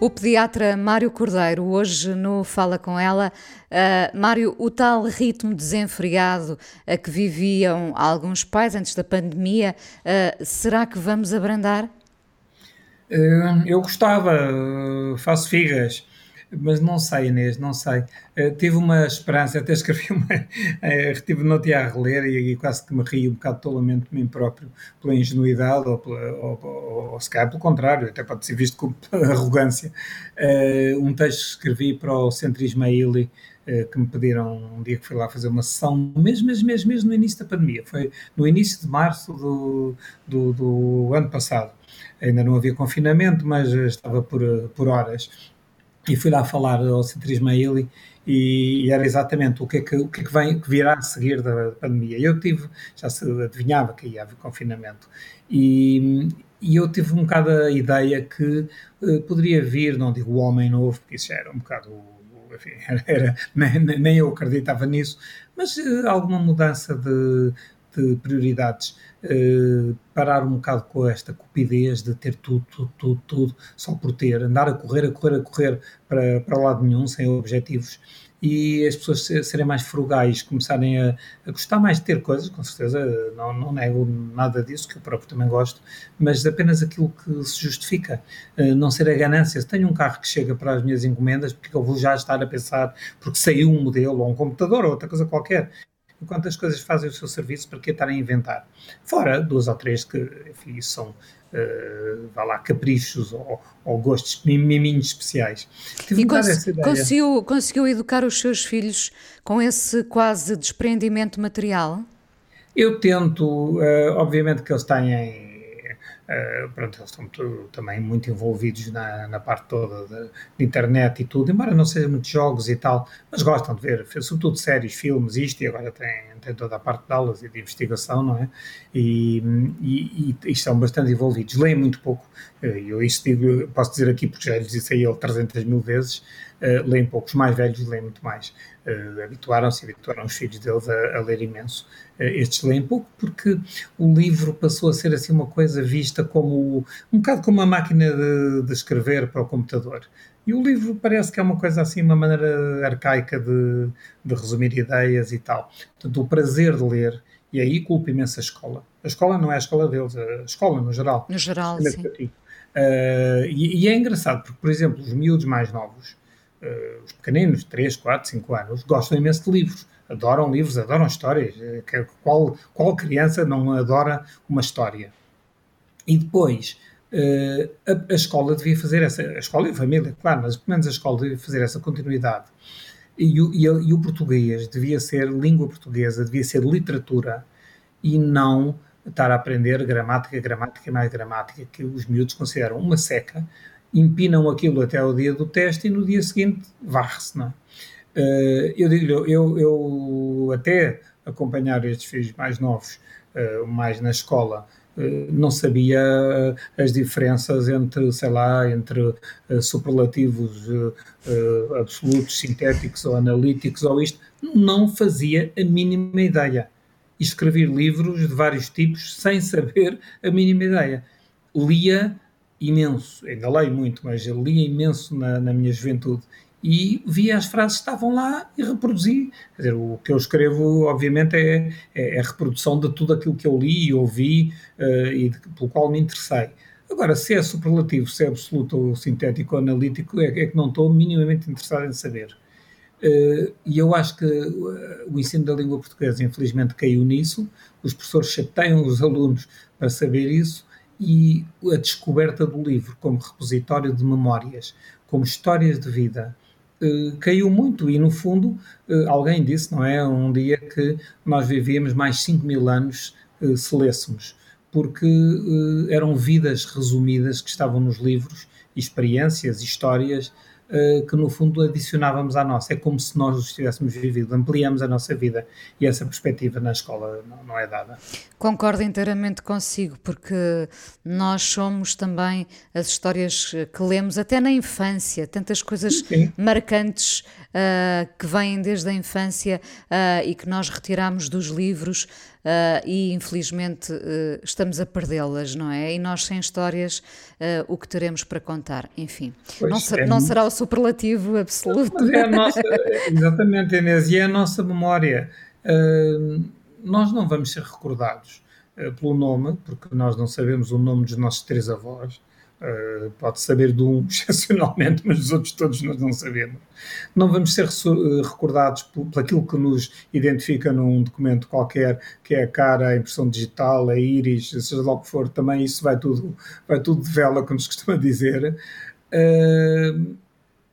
O pediatra Mário Cordeiro, hoje no Fala Com Ela. Uh, Mário, o tal ritmo desenfreado a que viviam alguns pais antes da pandemia, uh, será que vamos abrandar? Uh, eu gostava, faço figas mas não sei, Inês, não sei. Uh, tive uma esperança, até escrevi uma. Uh, tive no a reler e, e, quase que me ri um bocado tolamente de mim próprio pela ingenuidade ou, pela, ou, ou, ou se calhar pelo contrário, até pode ser visto como arrogância. Uh, um texto que escrevi para o Centro Ismaili que me pediram um dia que fui lá fazer uma sessão, mesmo, mesmo, mesmo, mesmo no início da pandemia, foi no início de março do, do, do ano passado. Ainda não havia confinamento, mas estava por, por horas e fui lá falar ao Centrismo Ismaili e, e era exatamente o que é que, o que, é que, vem, que virá a seguir da pandemia. Eu tive, já se adivinhava que ia haver confinamento, e, e eu tive um bocado a ideia que uh, poderia vir, não digo o homem novo, porque isso já era um bocado, enfim, era, nem, nem, eu acreditava nisso, mas uh, alguma mudança de, de prioridades. Uh, parar um bocado com esta cupidez de ter tudo, tudo, tudo, tudo, só por ter, andar a correr, a correr, a correr para, para lado nenhum, sem objetivos, e as pessoas serem mais frugais, começarem a, a, gostar mais de ter coisas, com certeza, não, não nego nada disso, que eu próprio também gosto, mas apenas aquilo que se justifica, uh, não ser a ganância. Se tenho um carro que chega para as minhas encomendas, porque eu vou já estar a pensar, porque saiu um modelo, ou um computador, ou outra coisa qualquer, enquanto as coisas fazem o seu serviço, para que estar a inventar? Fora duas ou três que, enfim, são, uh, vá lá, caprichos ou, ou gostos miminhos especiais. Tive e cons conseguiu, conseguiu educar os seus filhos com esse quase desprendimento material? Eu tento, uh, obviamente que eles têm Uh, pronto, eles estão muito, também muito envolvidos na, na parte toda da internet e tudo, embora não sejam muitos jogos e tal, mas gostam de ver, sobretudo séries, filmes, isto, e agora tem, tem toda a parte de aulas e de investigação, não é? E, e, e estão bastante envolvidos. Leem muito pouco, eh, eu isto digo, posso dizer aqui porque já lhes disse a ele 300 mil vezes, uh, leem poucos, mais velhos leem muito mais. Uh, habituaram-se, habituaram os filhos deles a, a ler imenso. Uh, estes leem pouco porque o livro passou a ser assim uma coisa vista como um bocado como uma máquina de, de escrever para o computador. E o livro parece que é uma coisa assim, uma maneira arcaica de, de resumir ideias e tal. Portanto, o prazer de ler, e aí culpa imenso a escola. A escola não é a escola deles, a escola no geral. No geral, sim. Uh, e, e, é engraçado, porque, por exemplo, os miúdos mais novos, uh, os pequeninos, 3, 4, 5 anos, gostam imenso de livros, adoram livros, adoram histórias. Qual, qual criança não adora uma história? E depois, Uh, a, a, escola devia fazer essa, a escola e a família, claro, mas pelo menos a escola devia fazer essa continuidade. E o, e, e o português devia ser língua portuguesa, devia ser literatura e não estar a aprender gramática, gramática mais gramática, que os miúdos consideram uma seca, empinam aquilo até o dia do teste e no dia seguinte varre-se, não é? Uh, eu digo eu, eu até acompanhar estes filhos mais novos, uh, mais na escola, eh, não sabia eh, as diferenças entre, sei lá, entre eh, superlativos absolutos, sintéticos ou analíticos ou isto, não fazia a mínima ideia. E escrever livros de vários tipos sem saber a mínima ideia. Lia imenso, ainda leio muito, mas lia imenso na, na minha juventude e via as frases que estavam lá e reproduzi. Quer dizer, o que eu escrevo, obviamente, é, é, é reprodução de tudo aquilo que eu li e ouvi uh, e de, pelo qual me interessei. Agora, se é superlativo, se é absoluto ou sintético ou analítico, é, é que não estou minimamente interessado em saber. Uh, e eu acho que uh, o ensino da língua portuguesa, infelizmente, caiu nisso. Os professores chateiam os alunos para saber isso e a descoberta do livro como repositório de memórias, como histórias de vida, eh, caiu muito. E, no fundo, uh, alguém disse, não é, um dia que nós vivíamos mais 5 mil anos uh, se lêssemos, porque eram vidas resumidas que estavam nos livros, experiências, histórias, que no fundo adicionávamos à nossa. É como se nós os tivéssemos vivido, ampliamos a nossa vida e essa perspectiva na escola não, não é dada. Concordo inteiramente consigo, porque nós somos também as histórias que lemos até na infância, tantas coisas Sim. marcantes uh, que vêm desde a infância uh, e que nós retiramos dos livros uh, e infelizmente uh, estamos a perdê-las, não é? E nós sem histórias, uh, o que teremos para contar? Enfim, não, ser, é não, será o superlativo absoluto. Mas é a nossa, exatamente, Inês, e é a nossa memória. nós não vamos ser recordados pelo nome, porque nós não sabemos o nome dos nossos três avós, Uh, pode saber de um excepcionalmente, mas dos outros todos nós não sabemos. Não vamos ser eh, recordados por, por aquilo que nos identifica num documento qualquer, que é a cara, a impressão digital, a íris, seja lá o que for, também isso vai tudo, vai tudo de vela, como se costuma dizer. Uh,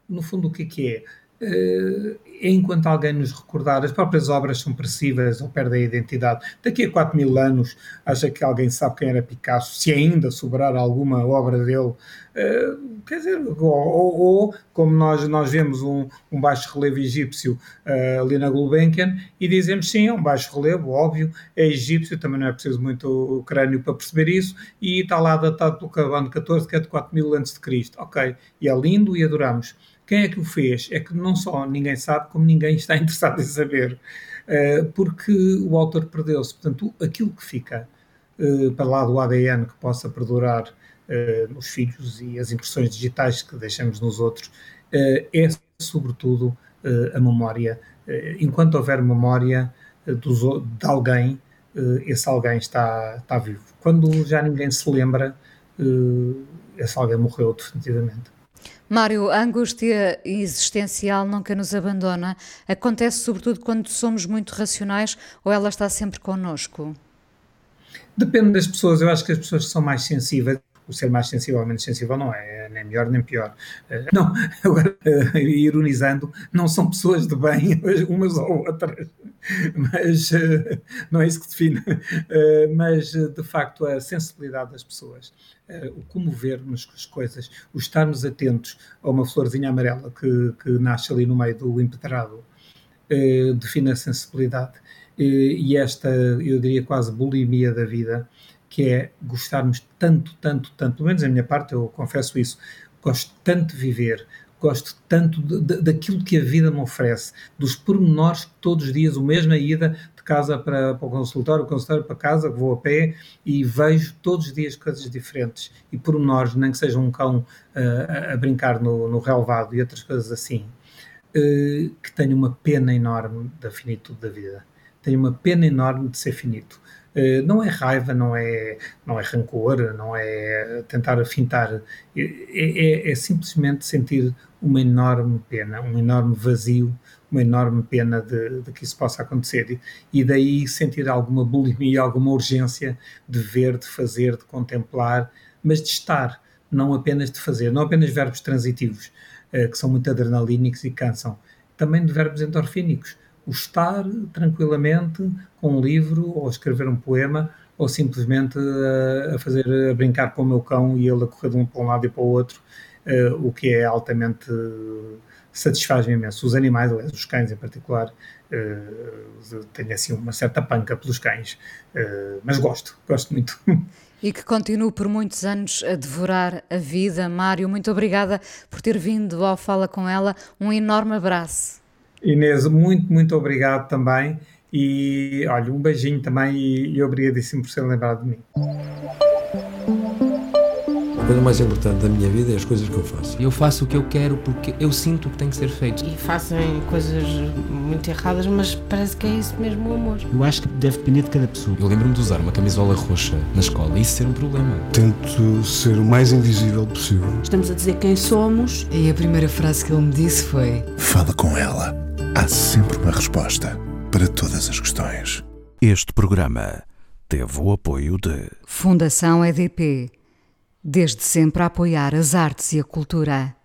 no fundo, o que é que é? Uh, enquanto alguém nos recordar, as próprias obras são pressíveis ou perdem a identidade. Daqui a 4 mil anos, acha que alguém sabe quem era Picasso, se ainda sobrar alguma obra dele. Uh, quer dizer, ou, ou, ou, como nós, nós vemos um, um baixo relevo egípcio uh, ali na Gulbenkian e dizemos sim, é um baixo relevo, óbvio, é egípcio, também não é preciso muito crânio para perceber isso, e está lá datado pelo Carbono 14, que é de 4 mil antes de Cristo. Ok, e é lindo e adoramos. Quem é que o fez? É que não só ninguém sabe, como ninguém está interessado em saber, uh, porque o autor perdeu-se. Portanto, aquilo que fica uh, para lá do ADN que possa perdurar uh, nos filhos e as impressões digitais que deixamos nos outros é, sobretudo, a memória. enquanto houver memória dos, de alguém, esse alguém está, está vivo. Quando já ninguém se lembra, esse alguém morreu definitivamente. Mário, a angústia existencial nunca nos abandona. Acontece sobretudo quando somos muito racionais ou ela está sempre connosco? Depende das pessoas. Eu acho que as pessoas que são mais sensíveis o ser mais sensível ou menos sensível não é, nem melhor nem pior. Eh, não, agora, eh, ironizando, não são pessoas de bem umas ou outras, mas eh, não é isso que define. Mas, de facto, a sensibilidade das pessoas, o comover-nos com as coisas, o estarmos atentos a uma florzinha amarela que, que nasce ali no meio do empedrado, define a sensibilidade. E esta, eu diria, quase bulimia da vida, que é gostarmos tanto, tanto, tanto, pelo menos da minha parte, eu confesso isso, gosto tanto de viver, gosto tanto de, de, daquilo que a vida me oferece, dos pormenores que todos os dias, o mesmo a ida de casa para, para o consultório, o consultório para casa, vou a pé e vejo todos os dias coisas diferentes e pormenores, nem que seja um cão uh, a, brincar no, no relevado e outras coisas assim, uh, que tenho uma pena enorme da finitude da vida. Tenho uma pena enorme de ser finito. Uh, não é raiva, não é, não é rancor, não é tentar afintar, é, é, é simplesmente sentir uma enorme pena, um enorme vazio, uma enorme pena de, de que isso possa acontecer. E, e, daí sentir alguma bulimia, alguma urgência de ver, de fazer, de contemplar, mas de estar, não apenas de fazer, não apenas verbos transitivos, eh, que são muito adrenalínicos e cansam, também de verbos endorfínicos. O estar tranquilamente com um livro ou escrever um poema ou simplesmente a, eh, a fazer a brincar com o meu cão e ele a correr de um para um lado e para o outro, uh, o que é altamente satisfaz-me imenso. Os animais, aliás, os cães em particular, uh, tenho assim uma certa panca pelos cães, uh, mas gosto, gosto muito. E que continue por muitos anos a devorar a vida. Mário, muito obrigada por ter vindo ao Fala com ela. Um enorme abraço. Inês, muito, muito obrigado também. E olha, um beijinho também e, e obrigadíssimo por ser lembrado de mim coisa mais importante da minha vida é as coisas que eu faço. Eu faço o que eu quero porque eu sinto que tem que ser feito. E fazem coisas muito erradas, mas parece que é isso mesmo o amor. Eu acho que deve depender de cada pessoa. Eu lembro-me de usar uma camisola roxa na escola e isso ser um problema. Tento ser o mais invisível possível. Estamos a dizer quem somos. E a primeira frase que ele me disse foi: Fala com ela. Há sempre uma resposta para todas as questões. Este programa teve o apoio de Fundação EDP desde sempre a apoiar as artes e a cultura.